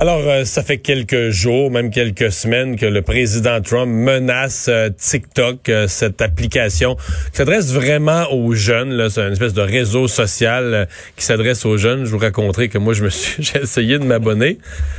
Alors, euh, ça fait quelques jours, même quelques semaines, que le président Trump menace euh, TikTok, euh, cette application qui s'adresse vraiment aux jeunes. C'est une espèce de réseau social qui s'adresse aux jeunes. Je vous raconterai que moi, je me suis, j'ai essayé de m'abonner.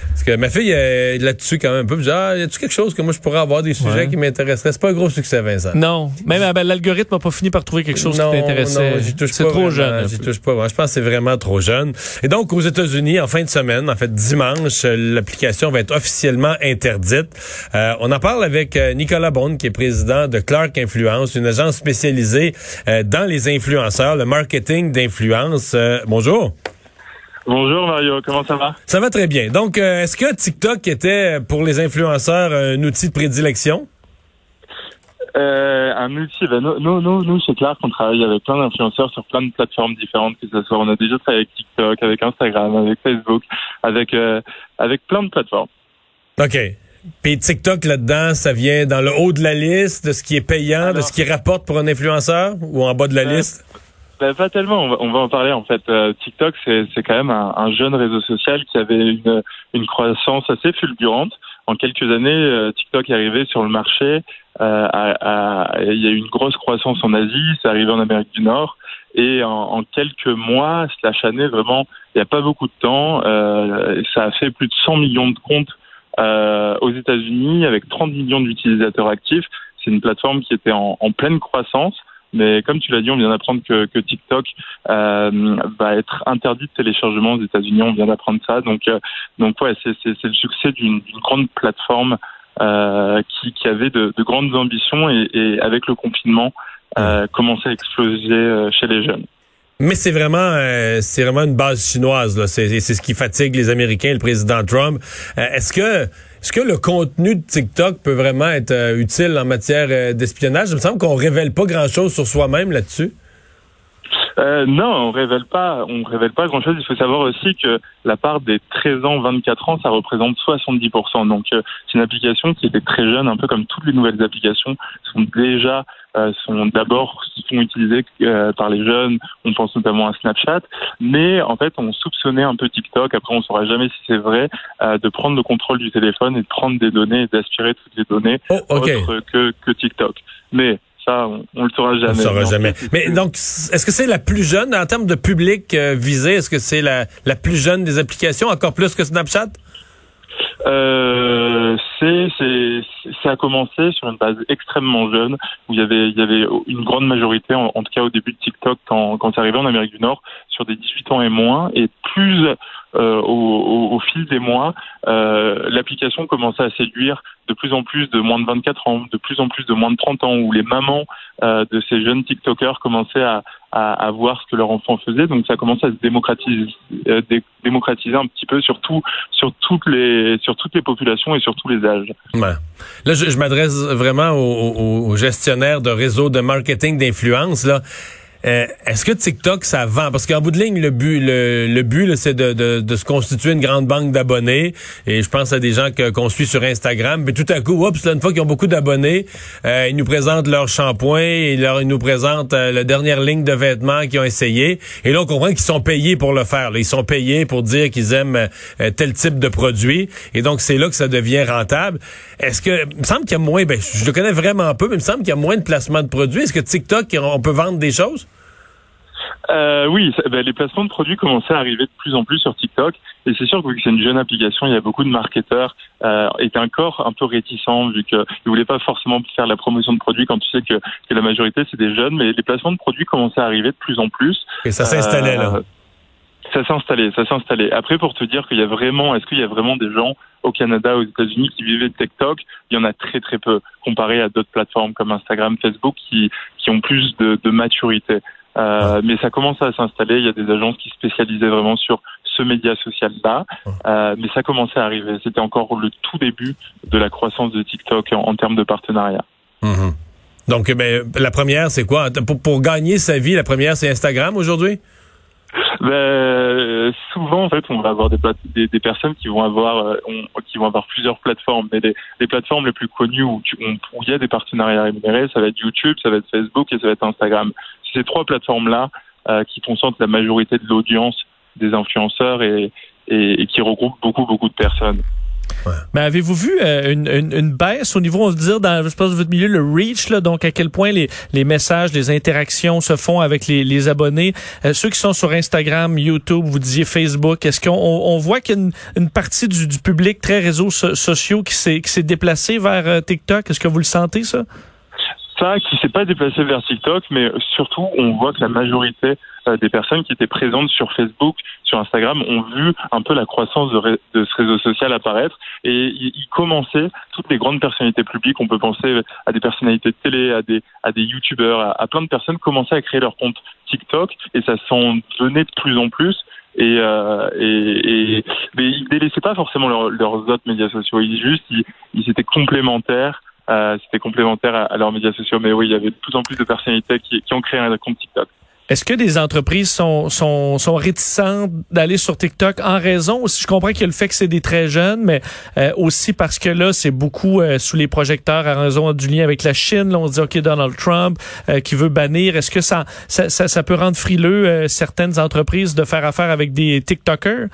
Parce que ma fille est là-dessus quand même un peu. Je ah, y a-tu quelque chose que moi je pourrais avoir des sujets qui m'intéresseraient? C'est pas un gros succès, Vincent. Non. Même ben, l'algorithme n'a pas fini par trouver quelque chose non, qui t'intéressait. Non, j'y touche C'est trop vraiment, jeune. un J'y touche pas. Je pense que c'est vraiment trop jeune. Et donc, aux États-Unis, en fin de semaine, en fait, dimanche, euh, l'application va être officiellement interdite. Euh, on en parle avec euh, Nicolas Bond, qui est président de Clark Influence, une agence spécialisée euh, dans les influenceurs, le marketing d'influence. Euh, bonjour. Bonjour Mario, comment ça va? Ça va très bien. Donc, euh, est-ce que TikTok était pour les influenceurs un outil de prédilection? Euh, Un outil, ben, nous, nous, nous, chez Clark, on travaille avec plein d'influenceurs sur plein de plateformes différentes, que ce soit, on a déjà travaillé avec TikTok, avec Instagram, avec Facebook, avec, euh, avec plein de plateformes. OK. Puis TikTok, là-dedans, ça vient dans le haut de la liste de ce qui est payant, de ce qui rapporte pour un influenceur ou en bas de la Euh, liste? Ben, pas tellement, on va, on va en parler en fait. Euh, TikTok, c'est c'est quand même un, un jeune réseau social qui avait une, une croissance assez fulgurante. En quelques années, euh, TikTok est arrivé sur le marché. euh, il y a eu une grosse croissance en Asie, c'est arrivé en Amérique du Nord. Et en, quelques mois, slash années, vraiment, il n'y a pas beaucoup de temps. euh, ça a fait plus de 100 millions de comptes aux États-Unis avec 30 millions d'utilisateurs actifs. C'est une plateforme qui était en pleine croissance. Mais comme tu l'as dit, on vient d'apprendre que, que TikTok euh, va être interdit de téléchargement aux États-Unis. On vient d'apprendre ça. Donc, euh, donc ouais, c'est le succès d'une d'une grande plateforme euh, qui, qui avait de, de grandes ambitions et, et avec le confinement euh, commençait à exploser euh, chez les jeunes. Mais c'est vraiment, euh, c'est vraiment une base chinoise. là. C'est c'est ce qui fatigue les Américains, le président Trump. Euh, est-ce que, est-ce que le contenu de TikTok peut vraiment être euh, utile en matière euh, d'espionnage? Il me semble qu'on révèle pas grand-chose sur soi-même là-dessus. Euh, non, on révèle pas, on révèle pas grand chose. Il faut savoir aussi que la part des 13 ans, 24 ans, ça représente 70%. Donc, euh, c'est une application qui était très jeune, un peu comme toutes les nouvelles applications sont déjà, euh, sont d'abord sont utilisées euh, par les jeunes. On pense notamment à Snapchat, mais en fait, on soupçonnait un peu TikTok. Après, on saura jamais si c'est vrai, euh, de prendre le contrôle du téléphone et de prendre des données et d'aspirer toutes les données Oh, OK. autres que, que TikTok. Mais ça, on, on le saura On jamais. ne saura Mais en jamais. Mais donc, est-ce que c'est la plus jeune en termes de public euh, visé Est-ce que c'est la, la plus jeune des applications, encore plus que Snapchat? Euh, c'est, c'est, ça a commencé sur une base extrêmement jeune où il y avait, il y avait une grande majorité, en, en tout cas au début de TikTok, quand, quand c'est arrivé en Amérique du Nord, sur des 18 ans et moins, et plus euh, au, au, au fil des mois, euh, l'application commençait à séduire de plus en plus de moins de 24 ans, de plus en plus de moins de 30 ans, où les mamans euh, de ces jeunes TikTokers commençaient à, à, à voir ce que leur enfant faisait. Donc ça commençait à se démocratiser, euh, dé- démocratiser un petit peu sur tout, sur toutes les, sur toutes les populations et sur tous les âges. Là, je, je m'adresse vraiment aux- aux gestionnaires de réseaux de marketing d'influence. Là, Euh, est-ce que TikTok ça vend? Parce qu'en bout de ligne, le but, le, but, c'est de, se constituer une grande banque d'abonnés. Et je pense à des gens qu'on suit sur Instagram. Mais tout à coup, oups, là, une fois qu'ils ont beaucoup d'abonnés, euh, ils nous présentent leur shampoing, et leur, ils nous présentent euh, la dernière ligne de vêtements qu'ils ont essayé. Et là, on comprend qu'ils sont payés pour le faire. Ils sont payés pour dire qu'ils aiment tel type de produit. Et donc, c'est là que ça devient rentable. Est-ce que, il me semble qu'il y a moins, ben, je le connais vraiment peu, mais il me semble qu'il y a moins de placements de produits. Est-ce que TikTok, on peut vendre des choses? Euh, oui, ça- ben, les placements de produits commençaient à arriver de plus en plus sur TikTok. Et c'est sûr que vu que c'est une jeune application, il y a beaucoup de marketeurs euh, étaient encore un peu réticents vu qu'ils ne voulaient pas forcément faire la promotion de produits quand tu sais que, que la majorité c'est des jeunes. Mais les placements de produits commençaient à arriver de plus en plus. Et ça s'installait, là. Euh, Ça s'est installé, ça s'est installé. Après, pour te dire qu'il y a vraiment, est-ce qu'il y a vraiment des gens au Canada, aux États-Unis qui vivaient de TikTok, il y en a très très peu comparé à d'autres plateformes comme Instagram, Facebook qui qui ont plus de, de maturité. Euh, mais ça commence à s'installer. Il y a des agences qui spécialisaient vraiment sur ce média social-là, euh, mais ça commençait à arriver. C'était encore le tout début de la croissance de TikTok en, en termes de partenariat. Mhm. Donc, ben, la première, c'est quoi? Pour, pour gagner sa vie, la première, c'est Instagram aujourd'hui? Ben, souvent, en fait, on va avoir des, personnes qui vont avoir, euh, qui vont avoir plusieurs plateformes. Mais les, plateformes les plus connues où, il y a des partenariats rémunérés, ça va être YouTube, ça va être Facebook et ça va être Instagram. C'est ces trois plateformes-là euh, qui concentrent la majorité de l'audience des influenceurs et qui regroupent beaucoup, beaucoup de personnes. Mais avez-vous vu euh, une, une, une baisse au niveau, on va dire, dans je pense, votre milieu, le reach, là, donc à quel point les, les messages, les interactions se font avec les, les abonnés? Euh, ceux qui sont sur Instagram, YouTube, vous disiez Facebook, est-ce qu'on on, on voit qu'il y a une, une partie du, du public très réseaux so- sociaux qui s'est qui s'est déplacé vers euh, TikTok? Est-ce que vous le sentez, ça? Ça qui s'est pas déplacé vers TikTok, mais surtout on voit que la majorité euh, des personnes qui étaient présentes sur Facebook, sur Instagram, ont vu un peu la croissance de, ce réseau social apparaître et ils commençaient toutes les grandes personnalités publiques. On peut penser à des personnalités de télé, à des à des youtubeurs, à, plein de personnes commençaient à créer leur compte TikTok et ça s'en venait de plus en plus. Et, euh, et, et mais ils délaissaient pas forcément leur- leurs autres médias sociaux. Ils juste ils, ils étaient complémentaires euh, c'était complémentaire à, leurs médias sociaux. Mais oui, il y avait de plus en plus de personnalités qui, qui ont créé un compte TikTok. Est-ce que des entreprises sont, sont, sont réticentes d'aller sur TikTok en raison aussi, je comprends qu'il y a le fait que c'est des très jeunes, mais euh, aussi parce que là, c'est beaucoup euh, sous les projecteurs à raison du lien avec la Chine. Là, on se dit, OK, Donald Trump euh, qui veut bannir. Est-ce que ça, ça, ça, ça peut rendre frileux euh, certaines entreprises de faire affaire avec des TikTokers?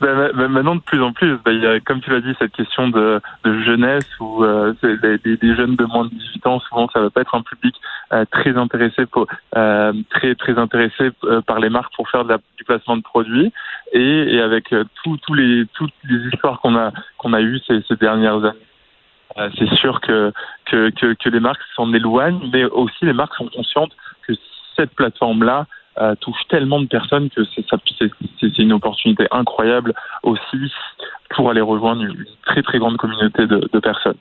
Ma- ma- maintenant, de plus en plus, ben, il y a, comme tu l'as dit, cette question de, de jeunesse où euh, des, des- jeunes de moins de 18 ans, souvent, ça va pas être un public euh, très intéressé pour, euh, très très intéressé euh, par les marques pour faire de la, du placement de produits. Et, et avec euh, tous tous les toutes les histoires qu'on a qu'on a eues ces, ces dernières années, euh, c'est sûr que, que que que les marques s'en éloignent, mais aussi les marques sont conscientes que cette plateforme-là euh, touche tellement de personnes que c'est une opportunité incroyable aussi pour aller rejoindre une très très grande communauté de personnes.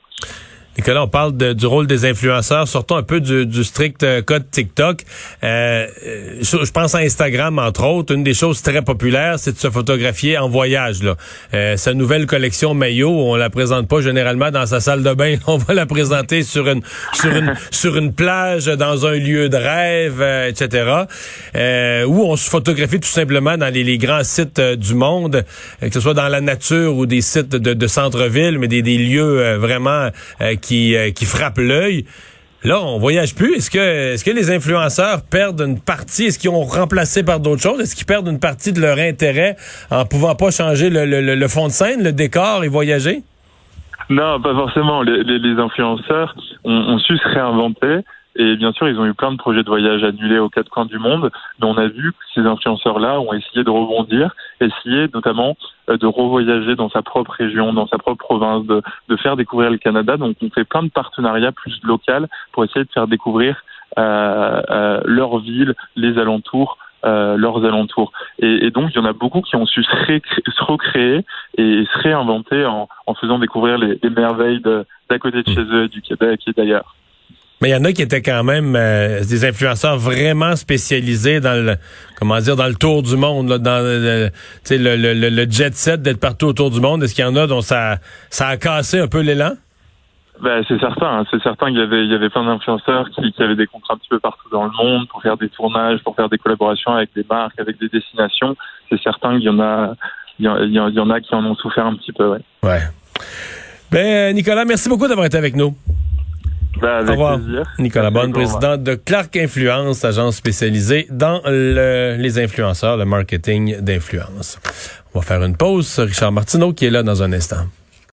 Nicolas, on parle du rôle des influenceurs. Sortons un peu du, du strict euh, code TikTok. Euh, euh, je pense à Instagram, entre autres. Une des choses très populaires, c'est de se photographier en voyage. Là. Euh, sa nouvelle collection maillot, on la présente pas généralement dans sa salle de bain. On va la présenter sur une sur une sur une plage, dans un lieu de rêve, euh, etc. Euh, où on se photographie tout simplement dans les, les grands sites du monde, que ce soit dans la nature ou des sites de, de centre-ville, mais des, des lieux vraiment euh, qui, euh, qui frappent l'œil. Là, on voyage plus. Est-ce que, est-ce que les influenceurs perdent une partie? Est-ce qu'ils ont remplacé par d'autres choses? Est-ce qu'ils perdent une partie de leur intérêt en pouvant pas changer le, fond de scène, le décor et voyager? Non, pas forcément. Les, influenceurs ont su se réinventer. Et bien sûr, ils ont eu plein de projets de voyage annulés aux quatre coins du monde. Mais on a vu que ces influenceurs-là ont essayé de rebondir, essayé notamment euh, de revoyager dans sa propre région, dans sa propre province, de, de faire découvrir le Canada. Donc, on fait plein de partenariats plus locaux pour essayer de faire découvrir euh, euh, leur ville, les alentours, euh, leurs alentours. Et, et donc, il y en a beaucoup qui ont su se, récré- se recréer et se réinventer en, en faisant découvrir les, les merveilles d'à côté de chez eux, du Québec et d'ailleurs. Mais il y en a qui étaient quand même euh, des influenceurs vraiment spécialisés dans le comment dire dans le tour du monde, là, dans le, sais, le, le, le- le jet set d'être partout autour du monde. Est-ce qu'il y en a dont ça ça a cassé un peu l'élan? Ben, c'est certain, hein. c'est certain qu'il y avait, il y avait plein d'influenceurs qui, qui avaient des contrats un petit peu partout dans le monde pour faire des tournages, pour faire des collaborations avec des marques, avec des destinations. C'est certain qu'il y en a, il y en, il y en- il y en a qui en ont souffert un petit peu, ouais. Ouais. Ben Nicolas, merci beaucoup d'avoir été avec nous. Ben, Au revoir. plaisir. Nicolas Bonne, président de Clark Influence, agence spécialisée dans le- les influenceurs, le marketing d'influence. On va faire une pause. Richard Martineau qui est là dans un instant.